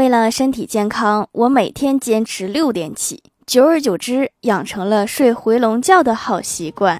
为了身体健康我每天坚持六点起久而久之养成了睡回笼觉的好习惯。